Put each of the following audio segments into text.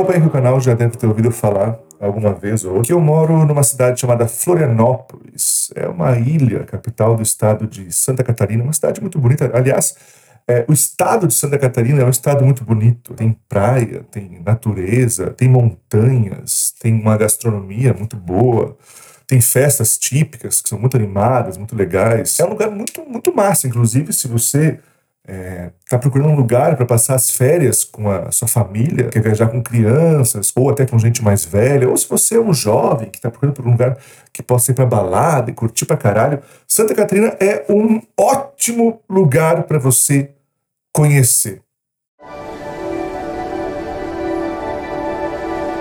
acompanha aqui o canal já deve ter ouvido falar alguma vez ou outra que eu moro numa cidade chamada Florianópolis. É uma ilha, capital do estado de Santa Catarina, uma cidade muito bonita. Aliás, é, o estado de Santa Catarina é um estado muito bonito. Tem praia, tem natureza, tem montanhas, tem uma gastronomia muito boa, tem festas típicas que são muito animadas, muito legais. É um lugar muito, muito massa. Inclusive, se você está é, tá procurando um lugar para passar as férias com a sua família, quer viajar com crianças, ou até com gente mais velha, ou se você é um jovem que está procurando por um lugar que possa ir para balada e curtir para caralho, Santa Catarina é um ótimo lugar para você conhecer.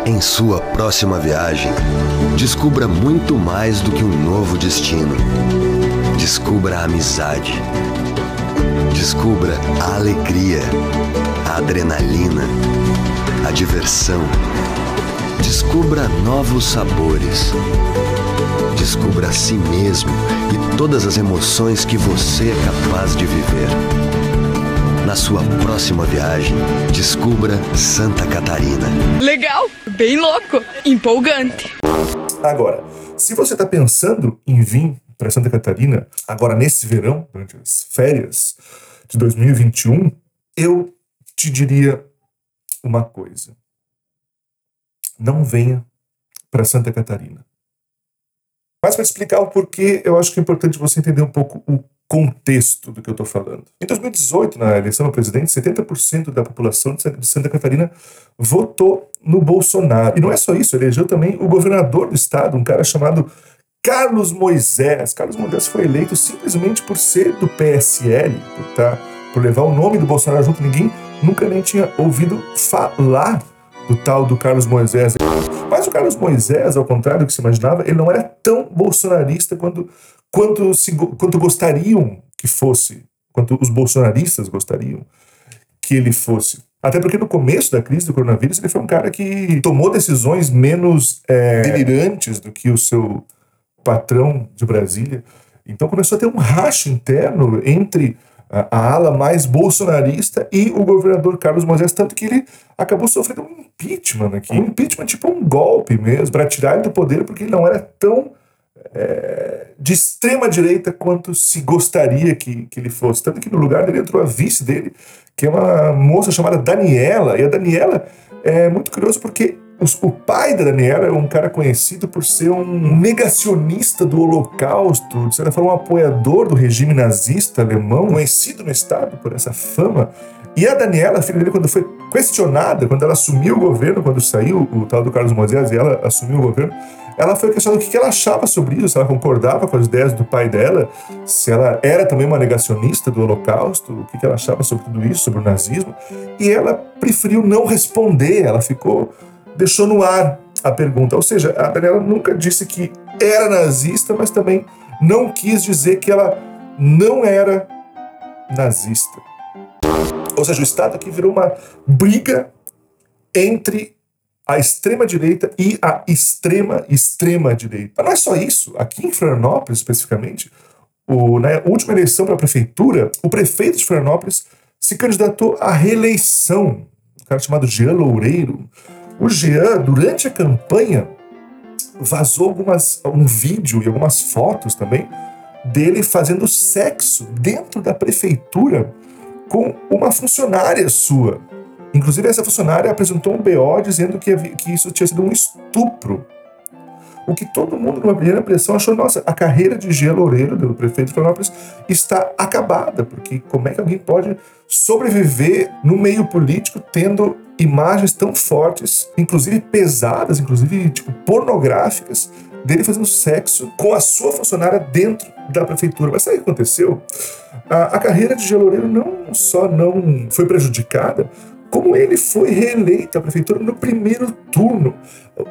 Em sua próxima viagem, descubra muito mais do que um novo destino. Descubra a amizade. Descubra a alegria, a adrenalina, a diversão. Descubra novos sabores. Descubra a si mesmo e todas as emoções que você é capaz de viver. Na sua próxima viagem, descubra Santa Catarina. Legal, bem louco, empolgante. Agora, se você está pensando em vir para Santa Catarina, agora nesse verão, durante as férias de 2021, eu te diria uma coisa. Não venha para Santa Catarina. Mas para explicar o porquê, eu acho que é importante você entender um pouco o contexto do que eu estou falando. Em 2018, na eleição do presidente, 70% da população de Santa Catarina votou no Bolsonaro. E não é só isso, elegeu também o governador do estado, um cara chamado Carlos Moisés. Carlos Moisés foi eleito simplesmente por ser do PSL, por, tá, por levar o nome do Bolsonaro junto. Ninguém nunca nem tinha ouvido falar do tal do Carlos Moisés. Mas o Carlos Moisés, ao contrário do que se imaginava, ele não era tão bolsonarista quanto quanto, se, quanto gostariam que fosse, quanto os bolsonaristas gostariam que ele fosse. Até porque no começo da crise do coronavírus ele foi um cara que tomou decisões menos é, delirantes do que o seu patrão de Brasília. Então começou a ter um racho interno entre a, a ala mais bolsonarista e o governador Carlos Moisés, tanto que ele acabou sofrendo um impeachment aqui. Um impeachment tipo um golpe mesmo, para tirar ele do poder, porque ele não era tão é, de extrema direita quanto se gostaria que, que ele fosse. Tanto que no lugar dele entrou a vice dele, que é uma moça chamada Daniela. E a Daniela é muito curioso porque o pai da Daniela é um cara conhecido por ser um negacionista do Holocausto, de certa forma um apoiador do regime nazista alemão, conhecido no Estado por essa fama. E a Daniela, a filha dele, quando foi questionada, quando ela assumiu o governo, quando saiu o tal do Carlos Moisés e ela assumiu o governo, ela foi questionada o que ela achava sobre isso, se ela concordava com as ideias do pai dela, se ela era também uma negacionista do Holocausto, o que ela achava sobre tudo isso, sobre o nazismo. E ela preferiu não responder, ela ficou, deixou no ar a pergunta. Ou seja, a Daniela nunca disse que era nazista, mas também não quis dizer que ela não era nazista. Ou seja, o Estado aqui virou uma briga entre a extrema-direita e a extrema, extrema-direita. Mas não é só isso. Aqui em Florianópolis, especificamente, o, na última eleição para a prefeitura, o prefeito de Florianópolis se candidatou à reeleição. Um cara chamado Jean Loureiro. O Jean, durante a campanha, vazou algumas, um vídeo e algumas fotos também dele fazendo sexo dentro da prefeitura com uma funcionária sua. Inclusive, essa funcionária apresentou um BO dizendo que, que isso tinha sido um estupro. O que todo mundo, numa primeira impressão, achou: nossa, a carreira de Gia Loureiro, do prefeito de Florianópolis, está acabada, porque como é que alguém pode sobreviver no meio político tendo imagens tão fortes, inclusive pesadas, inclusive tipo, pornográficas, dele fazendo sexo com a sua funcionária dentro da prefeitura. Mas sabe o que aconteceu? A, a carreira de Gia Loureiro não só não foi prejudicada, como ele foi reeleito à prefeitura no primeiro turno.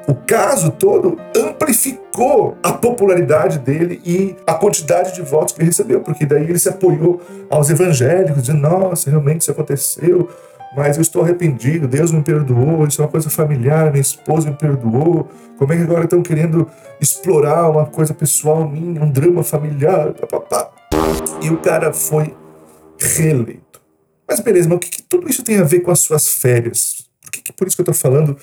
O caso todo amplificou a popularidade dele e a quantidade de votos que ele recebeu, porque daí ele se apoiou aos evangélicos, dizendo: Nossa, realmente isso aconteceu, mas eu estou arrependido, Deus me perdoou, isso é uma coisa familiar, minha esposa me perdoou. Como é que agora estão querendo explorar uma coisa pessoal minha, um drama familiar? E o cara foi reeleito. Mas beleza, mas o que, que tudo isso tem a ver com as suas férias? Por que, que por isso que eu estou falando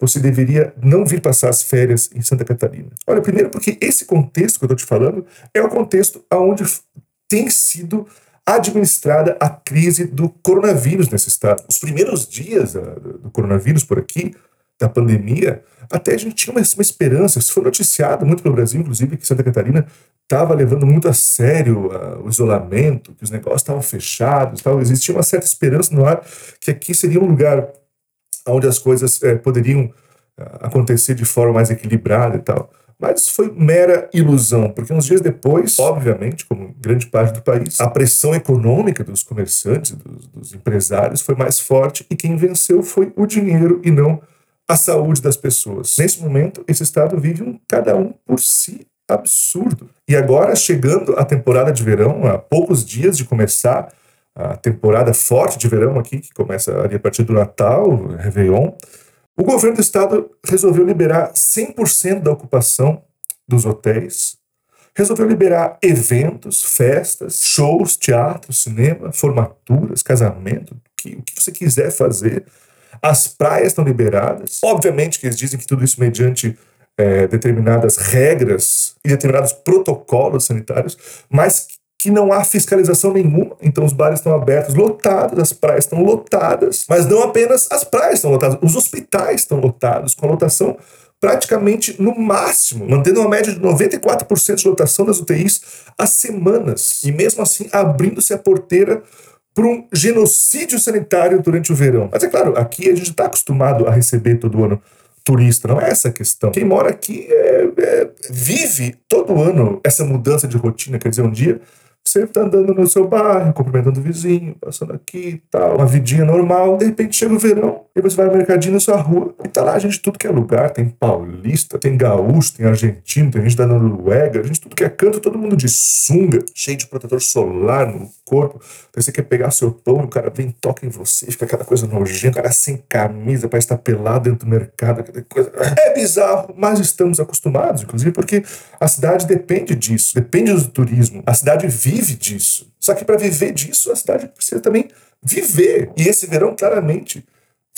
você deveria não vir passar as férias em Santa Catarina? Olha, primeiro porque esse contexto que eu estou te falando é o contexto onde tem sido administrada a crise do coronavírus nesse estado. Os primeiros dias do coronavírus por aqui, da pandemia, até a gente tinha uma, uma esperança. Isso foi noticiado muito pelo Brasil, inclusive, que Santa Catarina estava levando muito a sério uh, o isolamento, que os negócios estavam fechados, tal. existia uma certa esperança no ar que aqui seria um lugar onde as coisas eh, poderiam uh, acontecer de forma mais equilibrada e tal. Mas isso foi mera ilusão, porque uns dias depois, obviamente, como grande parte do país, a pressão econômica dos comerciantes, dos, dos empresários foi mais forte e quem venceu foi o dinheiro e não a saúde das pessoas. Nesse momento, esse Estado vive um cada um por si absurdo. E agora, chegando a temporada de verão, há poucos dias de começar a temporada forte de verão aqui, que começa ali a partir do Natal, Réveillon, o governo do estado resolveu liberar 100% da ocupação dos hotéis, resolveu liberar eventos, festas, shows, teatro, cinema, formaturas, casamento, o que, o que você quiser fazer. As praias estão liberadas. Obviamente que eles dizem que tudo isso mediante é, determinadas regras e determinados protocolos sanitários, mas que não há fiscalização nenhuma, então os bares estão abertos, lotados, as praias estão lotadas, mas não apenas as praias estão lotadas, os hospitais estão lotados, com a lotação praticamente no máximo, mantendo uma média de 94% de lotação das UTIs há semanas, e mesmo assim abrindo-se a porteira para um genocídio sanitário durante o verão. Mas é claro, aqui a gente está acostumado a receber todo ano turista, não é essa a questão. Quem mora aqui é, é, vive todo ano essa mudança de rotina, quer dizer, um dia você tá andando no seu bairro, cumprimentando o vizinho, passando aqui e tal, uma vidinha normal. De repente chega o verão, e você vai no mercadinho na sua rua, e tá lá gente de tudo que é lugar. Tem paulista, tem gaúcho, tem argentino, tem gente da Noruega, gente de tudo que é canto, todo mundo de sunga, cheio de protetor solar no corpo. Daí você quer pegar seu pão o cara vem, toca em você, fica aquela coisa nojenta, o cara sem camisa, parece estar pelado dentro do mercado, aquela coisa. É bizarro, mas estamos acostumados, inclusive, porque a cidade depende disso, depende do turismo. A cidade vive vive disso. Só que para viver disso, a cidade precisa também viver. E esse verão, claramente,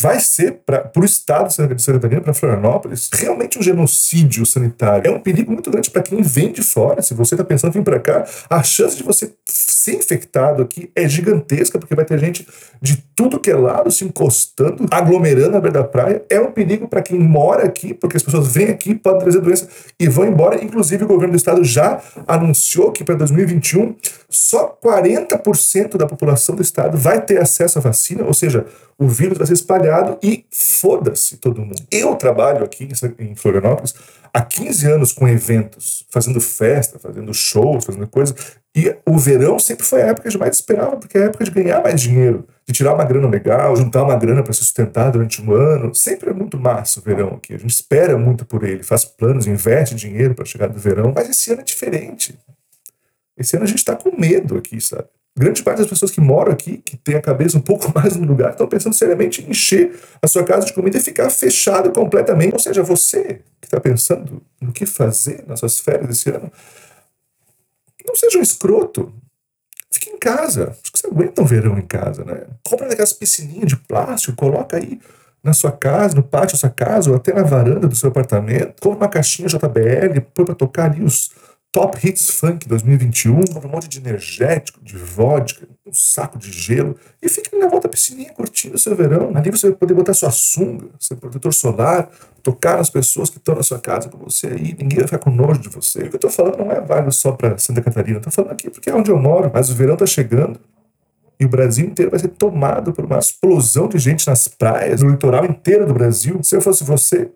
vai ser para o Estado de Santa Catarina, para Florianópolis, realmente um genocídio sanitário. É um perigo muito grande para quem vem de fora. Se você está pensando em vir para cá, a chance de você ser infectado aqui é gigantesca, porque vai ter gente de tudo que é lado se encostando, aglomerando na beira da praia. É um perigo para quem mora aqui, porque as pessoas vêm aqui, podem trazer doença e vão embora. Inclusive, o governo do estado já anunciou que para 2021 só 40% da população do estado vai ter acesso à vacina, ou seja, o vírus vai ser espalhado e foda-se todo mundo. Eu trabalho aqui em Florianópolis há 15 anos com eventos, fazendo festa, fazendo shows, fazendo coisas. E o verão sempre foi a época que mais esperava, porque é a época de ganhar mais dinheiro, de tirar uma grana legal, juntar uma grana para se sustentar durante um ano. Sempre é muito massa o verão aqui. A gente espera muito por ele, faz planos, investe dinheiro para chegar do verão. Mas esse ano é diferente. Esse ano a gente está com medo aqui, sabe? Grande parte das pessoas que moram aqui, que tem a cabeça um pouco mais no lugar, estão pensando seriamente em encher a sua casa de comida e ficar fechado completamente. Ou seja, você que está pensando no que fazer nas suas férias esse ano, não seja um escroto. Fique em casa. Acho que você aguenta um verão em casa, né? Compra aquelas piscininhas de plástico, coloca aí na sua casa, no pátio da sua casa, ou até na varanda do seu apartamento. Compra uma caixinha JBL, põe para tocar ali os Top Hits Funk 2021, compra um monte de energético, de vodka, um saco de gelo e fica na volta da piscininha curtindo o seu verão. Ali você vai poder botar sua sunga, seu protetor solar, tocar nas pessoas que estão na sua casa com você aí, ninguém vai ficar com nojo de você. O que eu estou falando não é válido só para Santa Catarina, estou falando aqui porque é onde eu moro, mas o verão está chegando e o Brasil inteiro vai ser tomado por uma explosão de gente nas praias, no litoral inteiro do Brasil. Se eu fosse você,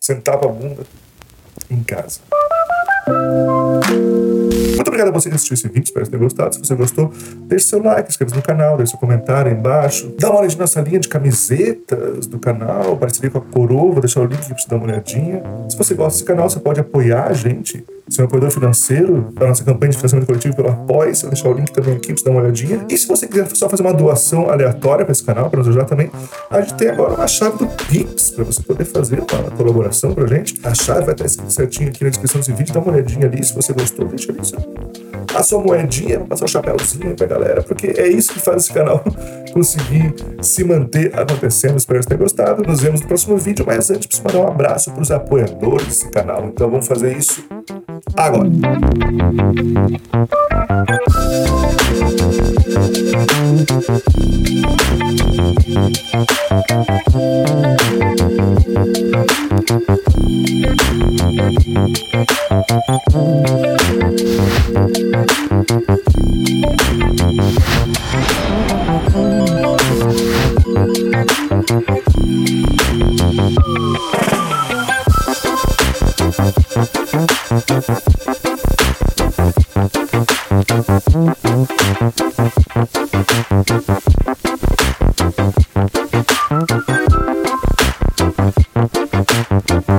sentava a bunda em casa. Thank you. Muito obrigado a você que assistiu esse vídeo, espero que tenha gostado. Se você gostou, deixe seu like, inscreva-se no canal, deixe seu comentário aí embaixo. Dá uma olhadinha nessa linha de camisetas do canal, parceria com a Coroa, vou deixar o link aqui pra você dar uma olhadinha. Se você gosta desse canal, você pode apoiar a gente ser um apoiador financeiro da nossa campanha de financiamento coletivo pelo Apoia. Vou deixar o link também aqui para você dar uma olhadinha. E se você quiser só fazer uma doação aleatória para esse canal, para nos ajudar também, a gente tem agora uma chave do Pix para você poder fazer uma colaboração para a gente. A chave vai estar escrita certinho aqui na descrição desse vídeo. Dá uma olhadinha ali. Se você gostou, deixa ali seu a sua moedinha, o um chapéuzinho pra galera, porque é isso que faz esse canal conseguir se manter acontecendo. Espero que tenham gostado. Nos vemos no próximo vídeo, mas antes preciso mandar um abraço para os apoiadores desse canal. Então vamos fazer isso agora. Thank you.